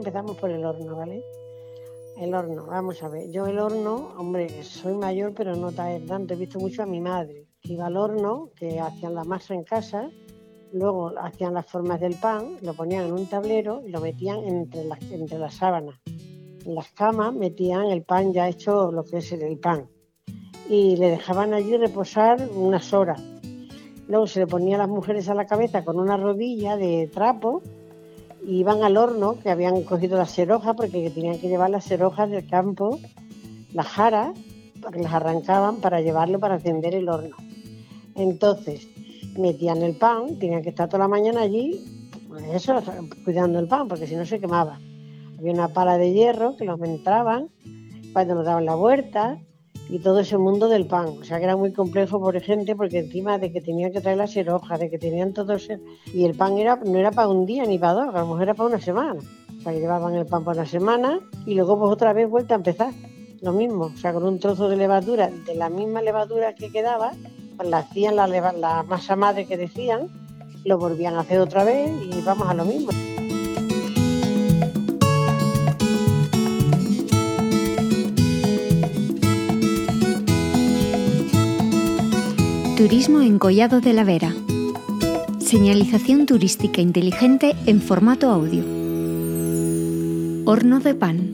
empezamos por el horno, ¿vale? El horno, vamos a ver. Yo el horno, hombre, soy mayor, pero no tanto. He visto mucho a mi madre. Iba al horno, que hacían la masa en casa, luego hacían las formas del pan, lo ponían en un tablero y lo metían entre las, entre las sábanas. En las camas metían el pan ya hecho, lo que es el pan. Y le dejaban allí reposar unas horas. Luego se le ponía a las mujeres a la cabeza con una rodilla de trapo iban al horno, que habían cogido las serojas, porque tenían que llevar las serojas del campo, las jaras, que las arrancaban para llevarlo para encender el horno. Entonces, metían el pan, tenían que estar toda la mañana allí, pues eso, cuidando el pan, porque si no se quemaba. Había una pala de hierro que los entraban, cuando nos daban la vuelta, y todo ese mundo del pan. O sea que era muy complejo por gente porque encima de que tenían que traer las serojas, de que tenían todo ese... Y el pan era, no era para un día ni para dos, a lo mejor era para una semana. O sea que llevaban el pan para una semana y luego pues otra vez vuelta a empezar. Lo mismo, o sea, con un trozo de levadura, de la misma levadura que quedaba, pues la hacían la, la masa madre que decían, lo volvían a hacer otra vez y vamos a lo mismo. Turismo en Collado de la Vera. Señalización turística inteligente en formato audio. Horno de pan.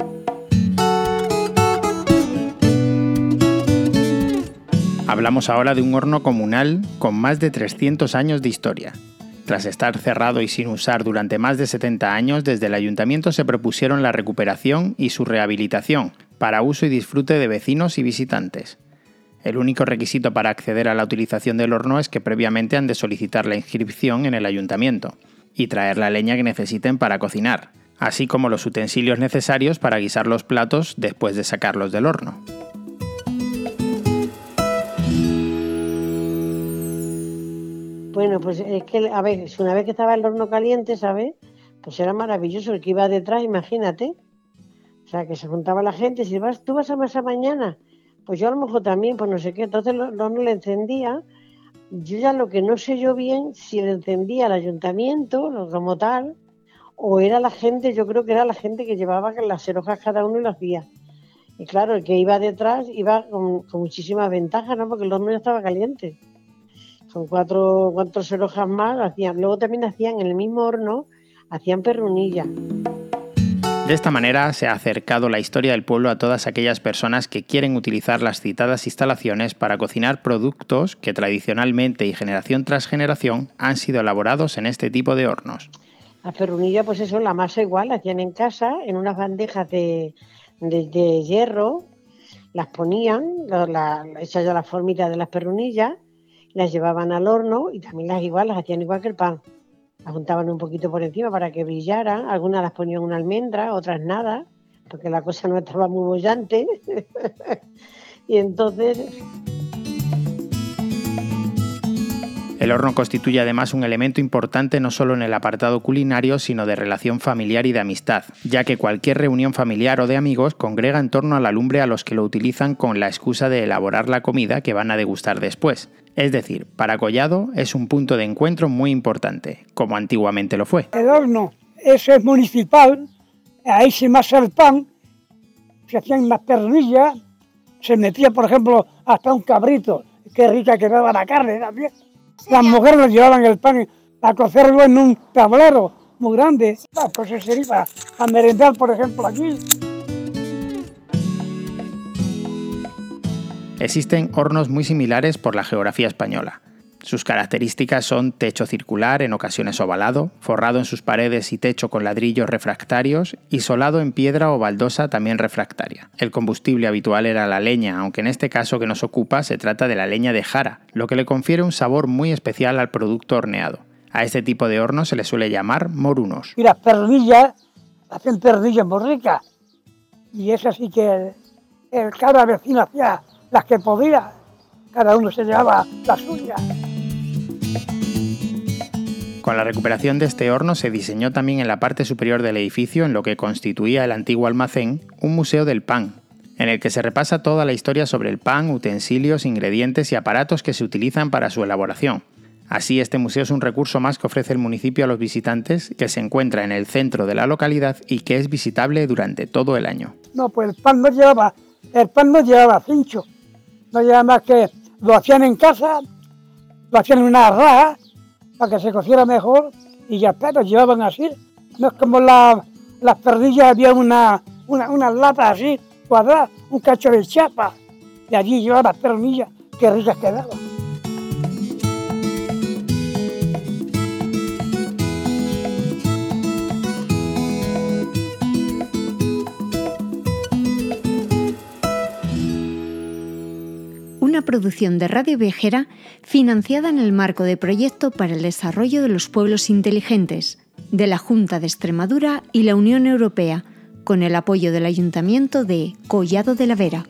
Hablamos ahora de un horno comunal con más de 300 años de historia. Tras estar cerrado y sin usar durante más de 70 años, desde el ayuntamiento se propusieron la recuperación y su rehabilitación para uso y disfrute de vecinos y visitantes. El único requisito para acceder a la utilización del horno es que previamente han de solicitar la inscripción en el ayuntamiento y traer la leña que necesiten para cocinar, así como los utensilios necesarios para guisar los platos después de sacarlos del horno. Bueno, pues es que, a ver, una vez que estaba el horno caliente, ¿sabes? Pues era maravilloso el que iba detrás, imagínate. O sea, que se juntaba la gente, si vas, tú vas a masa mañana, pues yo a lo mejor también, pues no sé qué, entonces no, no le encendía. Yo ya lo que no sé yo bien, si le encendía el ayuntamiento, como tal, o era la gente, yo creo que era la gente que llevaba las hojas cada uno y lo hacía. Y claro, el que iba detrás iba con, muchísimas ventajas, ¿no? Porque el horno ya estaba caliente. Con cuatro, cuatro serojas más hacían. Luego también hacían en el mismo horno, hacían perrunilla. De esta manera se ha acercado la historia del pueblo a todas aquellas personas que quieren utilizar las citadas instalaciones para cocinar productos que tradicionalmente y generación tras generación han sido elaborados en este tipo de hornos. La perrunilla, pues eso, la masa igual, la hacían en casa, en unas bandejas de, hierro, las ponían, la, ya la formita de las perrunillas, las llevaban al horno y también las igual, las hacían igual que el pan juntaban un poquito por encima para que brillaran, algunas las ponían una almendra, otras nada, porque la cosa no estaba muy bollante. y entonces... El horno constituye además un elemento importante no solo en el apartado culinario, sino de relación familiar y de amistad, ya que cualquier reunión familiar o de amigos congrega en torno a la lumbre a los que lo utilizan con la excusa de elaborar la comida que van a degustar después. Es decir, para Collado es un punto de encuentro muy importante, como antiguamente lo fue. El horno, ese es municipal, ahí se masa el pan, se hacían las pernillas, se metía, por ejemplo, hasta un cabrito, qué rica quedaba la carne también. Las mujeres llevaban el pan a cocerlo en un tablero muy grande, pues eso sería a merendar, por ejemplo, aquí. Existen hornos muy similares por la geografía española. Sus características son techo circular, en ocasiones ovalado, forrado en sus paredes y techo con ladrillos refractarios y solado en piedra o baldosa también refractaria. El combustible habitual era la leña, aunque en este caso que nos ocupa se trata de la leña de jara, lo que le confiere un sabor muy especial al producto horneado. A este tipo de horno se le suele llamar morunos. Y las pernillas hacen pernillas muy ricas. Y es así que el, cada vecino hacía las que podía, cada uno se llevaba la suya. Con la recuperación de este horno se diseñó también en la parte superior del edificio, en lo que constituía el antiguo almacén, un museo del pan, en el que se repasa toda la historia sobre el pan, utensilios, ingredientes y aparatos que se utilizan para su elaboración, Así, este museo es un recurso más que ofrece el municipio a los visitantes, que se encuentra en el centro de la localidad y que es visitable durante todo el año. No, pues el pan no llevaba, el pan no llevaba cincho, no llevaba más que lo hacían en casa, hacían una raja para que se cociera mejor y ya está, llevaban así. No es como la, las perdillas, había una, una, una lata así, cuadrada, un cacho de chapa, y allí llevaban las pernillas, qué ricas quedaban. Producción de Radio Viajera financiada en el marco de Proyecto para el Desarrollo de los Pueblos Inteligentes de la Junta de Extremadura y la Unión Europea, con el apoyo del Ayuntamiento de Collado de la Vera.